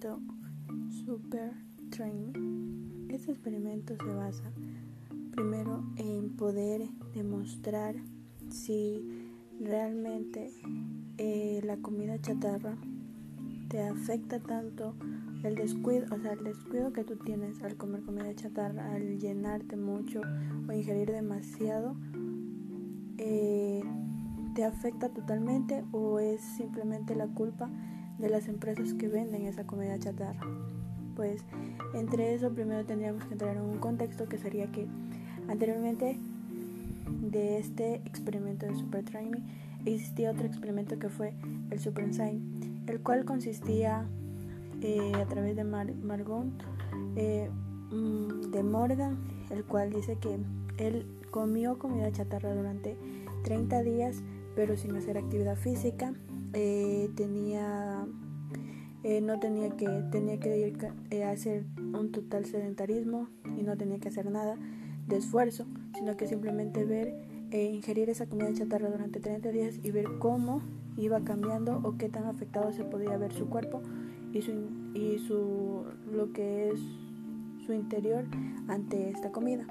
experimento Super Training. Este experimento se basa primero en poder demostrar si realmente eh, la comida chatarra te afecta tanto el descuido, o sea, el descuido que tú tienes al comer comida chatarra, al llenarte mucho o ingerir demasiado, eh, te afecta totalmente o es simplemente la culpa de las empresas que venden esa comida chatarra. Pues entre eso primero tendríamos que entrar en un contexto que sería que anteriormente de este experimento de Super Training existía otro experimento que fue el Super Enzyme, el cual consistía eh, a través de Margon eh, mm, de Morgan, el cual dice que él comió comida chatarra durante 30 días pero sin hacer actividad física. Eh, tenía no tenía que tenía que ir a hacer un total sedentarismo y no tenía que hacer nada de esfuerzo, sino que simplemente ver e ingerir esa comida chatarra durante 30 días y ver cómo iba cambiando o qué tan afectado se podía ver su cuerpo y su, y su lo que es su interior ante esta comida.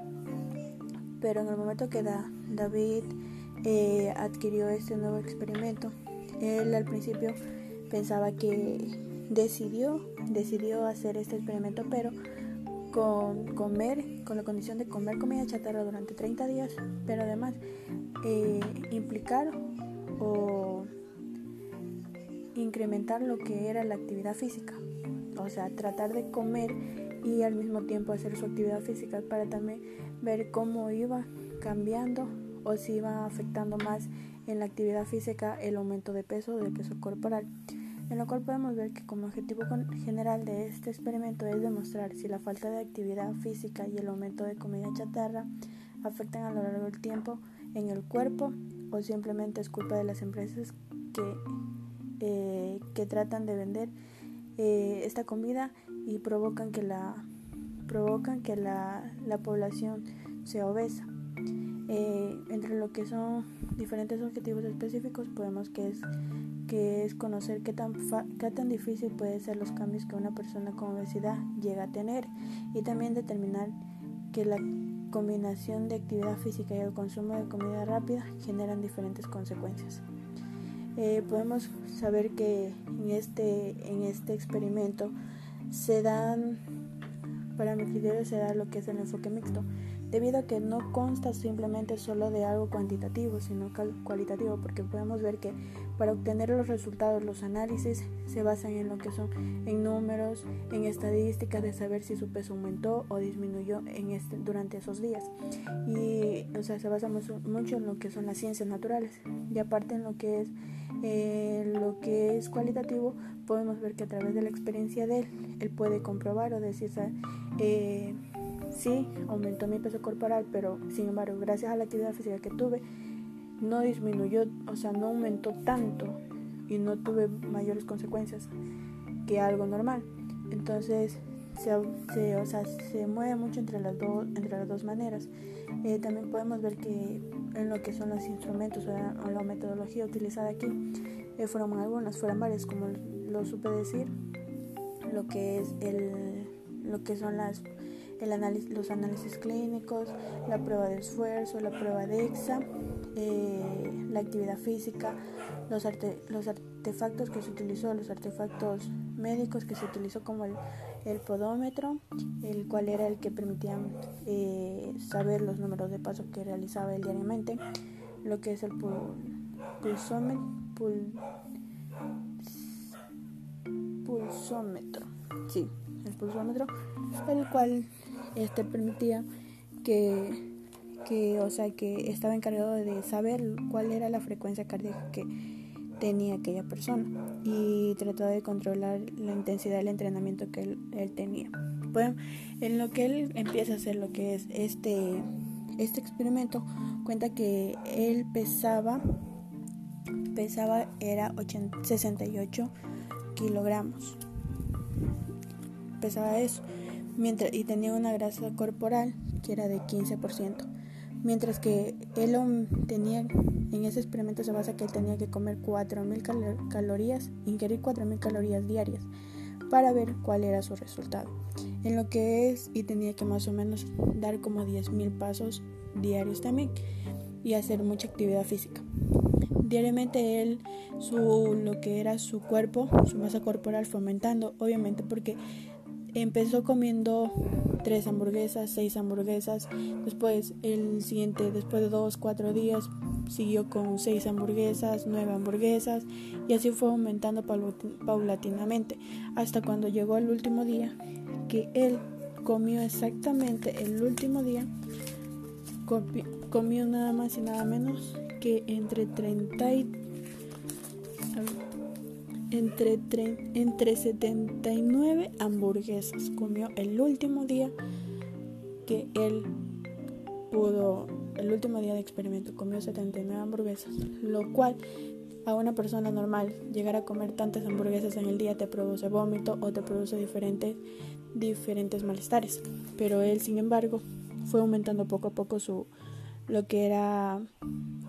Pero en el momento que da, David eh, adquirió este nuevo experimento, él al principio pensaba que decidió, decidió hacer este experimento, pero con comer, con la condición de comer comida chatarra durante 30 días, pero además eh, implicar o incrementar lo que era la actividad física. O sea, tratar de comer y al mismo tiempo hacer su actividad física para también ver cómo iba cambiando o si iba afectando más en la actividad física el aumento de peso o de peso corporal. En lo cual podemos ver que como objetivo general de este experimento es demostrar si la falta de actividad física y el aumento de comida chatarra afectan a lo largo del tiempo en el cuerpo o simplemente es culpa de las empresas que eh, que tratan de vender eh, esta comida y provocan que la provocan que la, la población sea obesa. Eh, entre lo que son diferentes objetivos específicos podemos que es que es conocer qué tan, qué tan difícil pueden ser los cambios que una persona con obesidad llega a tener y también determinar que la combinación de actividad física y el consumo de comida rápida generan diferentes consecuencias. Eh, podemos saber que en este, en este experimento se dan, para mi criterio se da lo que es el enfoque mixto, debido a que no consta simplemente solo de algo cuantitativo, sino cualitativo, porque podemos ver que para obtener los resultados, los análisis se basan en lo que son en números, en estadísticas de saber si su peso aumentó o disminuyó este, durante esos días. Y o sea, se basa mucho en lo que son las ciencias naturales. Y aparte en lo que es eh, lo que es cualitativo, podemos ver que a través de la experiencia de él, él puede comprobar o decir, eh, sí, aumentó mi peso corporal, pero sin embargo, gracias a la actividad física que tuve, no disminuyó, o sea, no aumentó tanto y no tuve mayores consecuencias que algo normal. Entonces, se, o sea, se mueve mucho entre las, dos entre las dos maneras. Eh, también podemos ver que en lo que son los instrumentos o la, metodología utilizada aquí eh, fueron algunas, fueron varias, como lo supe decir, lo que es el, lo que son las el análisis, los análisis clínicos, la prueba de esfuerzo, la prueba de EXA, eh, la actividad física, los, los artefactos que se utilizó, los artefactos médicos que se utilizó como el, podómetro, el cual era el que permitía eh, saber los números de pasos que realizaba él diariamente, lo que es el pulsómetro, pulsómetro, sí, el pulsómetro, el cual este permitía que, que, o sea, que estaba encargado de saber cuál era la frecuencia cardíaca que tenía aquella persona y trataba de controlar la intensidad del entrenamiento que él, tenía. Bueno, en lo que él empieza a hacer lo que es este, este experimento, cuenta que él pesaba, pesaba era 68 kilogramos. Pesaba eso mientras, y tenía una grasa corporal que era de 15%. Mientras que él tenía, en ese experimento se basa que él tenía que comer 4.000 calorías, ingerir 4.000 calorías diarias para ver cuál era su resultado. En lo que es, y tenía que más o menos dar como 10.000 pasos diarios también y hacer mucha actividad física. Diariamente él, su, lo que era su cuerpo, su masa corporal fomentando, obviamente porque empezó comiendo tres hamburguesas, seis hamburguesas. Después, el siguiente, después de dos, cuatro días, siguió con seis hamburguesas, nueve hamburguesas. Y así fue aumentando paulatinamente. Hasta cuando llegó el último día, que él comió exactamente el último día. Comió nada más y nada menos que entre 30 y entre, entre 79 hamburguesas. Comió el último día que él pudo, el último día de experimento, comió 79 hamburguesas, lo cual a una persona normal llegar a comer tantas hamburguesas en el día te produce vómito o te produce diferentes, diferentes malestares. Pero él, sin embargo, fue aumentando poco a poco su lo que era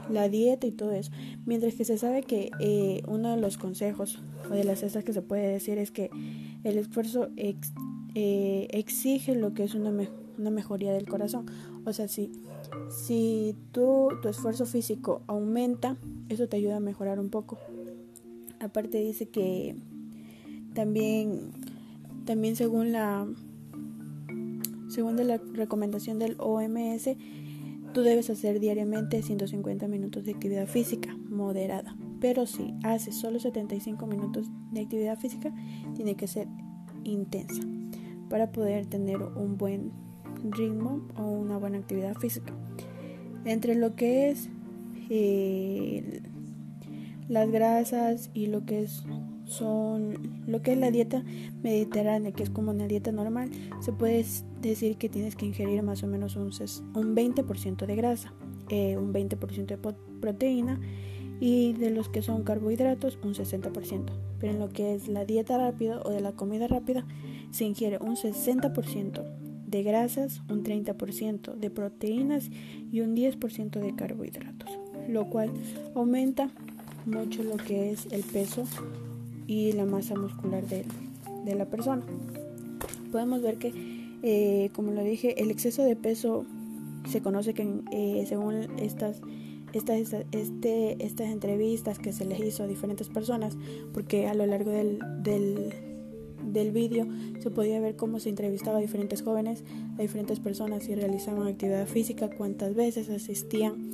la dieta y todo eso. Mientras que se sabe que eh, uno de los consejos o de las cosas que se puede decir es que el esfuerzo eh, exige lo que es una, una mejoría del corazón. O sea, si, si tú, tu esfuerzo físico aumenta, eso te ayuda a mejorar un poco. Aparte dice que también, también según la según la recomendación del OMS, Tú debes hacer diariamente 150 minutos de actividad física moderada, pero si haces solo 75 minutos de actividad física, tiene que ser intensa para poder tener un buen ritmo o una buena actividad física. Entre lo que es eh, las grasas y lo que es son lo que es la dieta mediterránea, que es como una dieta normal, se puede decir que tienes que ingerir más o menos un 20% de grasa, eh, un 20% de proteína y de los que son carbohidratos un 60%. Pero en lo que es la dieta rápida o de la comida rápida se ingiere un 60% de grasas, un 30% de proteínas y un 10% de carbohidratos, lo cual aumenta mucho lo que es el peso y la masa muscular de, de la persona. Podemos ver que, eh, como lo dije, el exceso de peso se conoce que eh, según estas, estas, este, estas entrevistas que se les hizo a diferentes personas, porque a lo largo del, del, del vídeo se podía ver cómo se entrevistaba a diferentes jóvenes, a diferentes personas y realizaban actividad física, cuántas veces asistían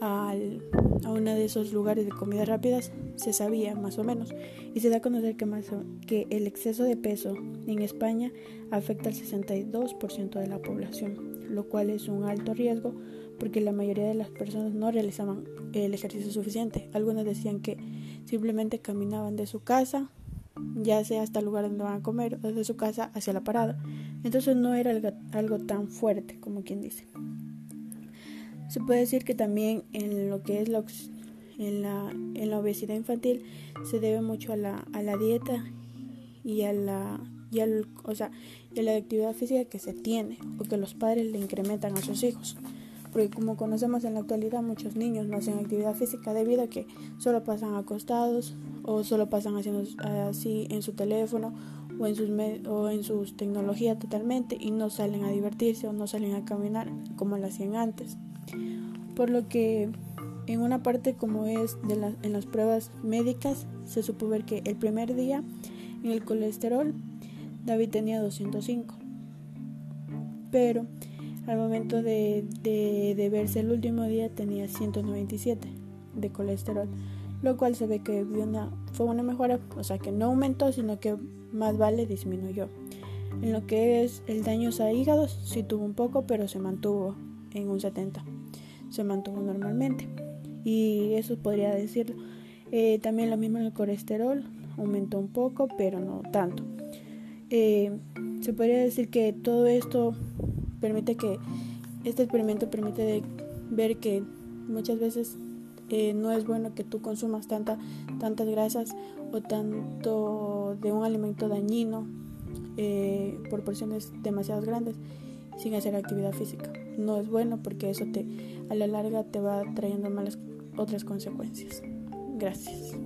al, a uno de esos lugares de comidas rápidas, se sabía más o menos. Y se da a conocer que, más, que el exceso de peso en España afecta al 62% de la población, lo cual es un alto riesgo porque la mayoría de las personas no realizaban el ejercicio suficiente. Algunos decían que simplemente caminaban de su casa, ya sea hasta el lugar donde van a comer, o de su casa hacia la parada. Entonces no era algo tan fuerte como quien dice. Se puede decir que también en lo que es la, en la, en la obesidad infantil se debe mucho a la, a la dieta y a la y al, o sea, y a la actividad física que se tiene o que los padres le incrementan a sus hijos. Porque como conocemos en la actualidad muchos niños no hacen actividad física debido a que solo pasan acostados o solo pasan haciendo así en su teléfono o en sus o en sus tecnologías totalmente y no salen a divertirse o no salen a caminar como lo hacían antes. Por lo que en una parte como es de en las pruebas médicas se supo ver que el primer día en el colesterol David tenía 205 pero al momento de, de, verse el último día tenía 197 de colesterol lo cual se ve que fue una mejora o sea que no aumentó sino que más vale disminuyó en lo que es el daño a hígados sí tuvo un poco pero se mantuvo en un 70 se mantuvo normalmente. Y eso podría decirlo. Eh, también lo mismo en el colesterol, aumentó un poco, pero no tanto. Eh, se podría decir que todo esto permite que, este experimento permite ver que muchas veces eh, no es bueno que tú consumas tanta, tantas grasas o tanto de un alimento dañino por porciones demasiado grandes sin hacer actividad física. No es bueno porque eso te a la larga te va trayendo malas otras consecuencias. Gracias.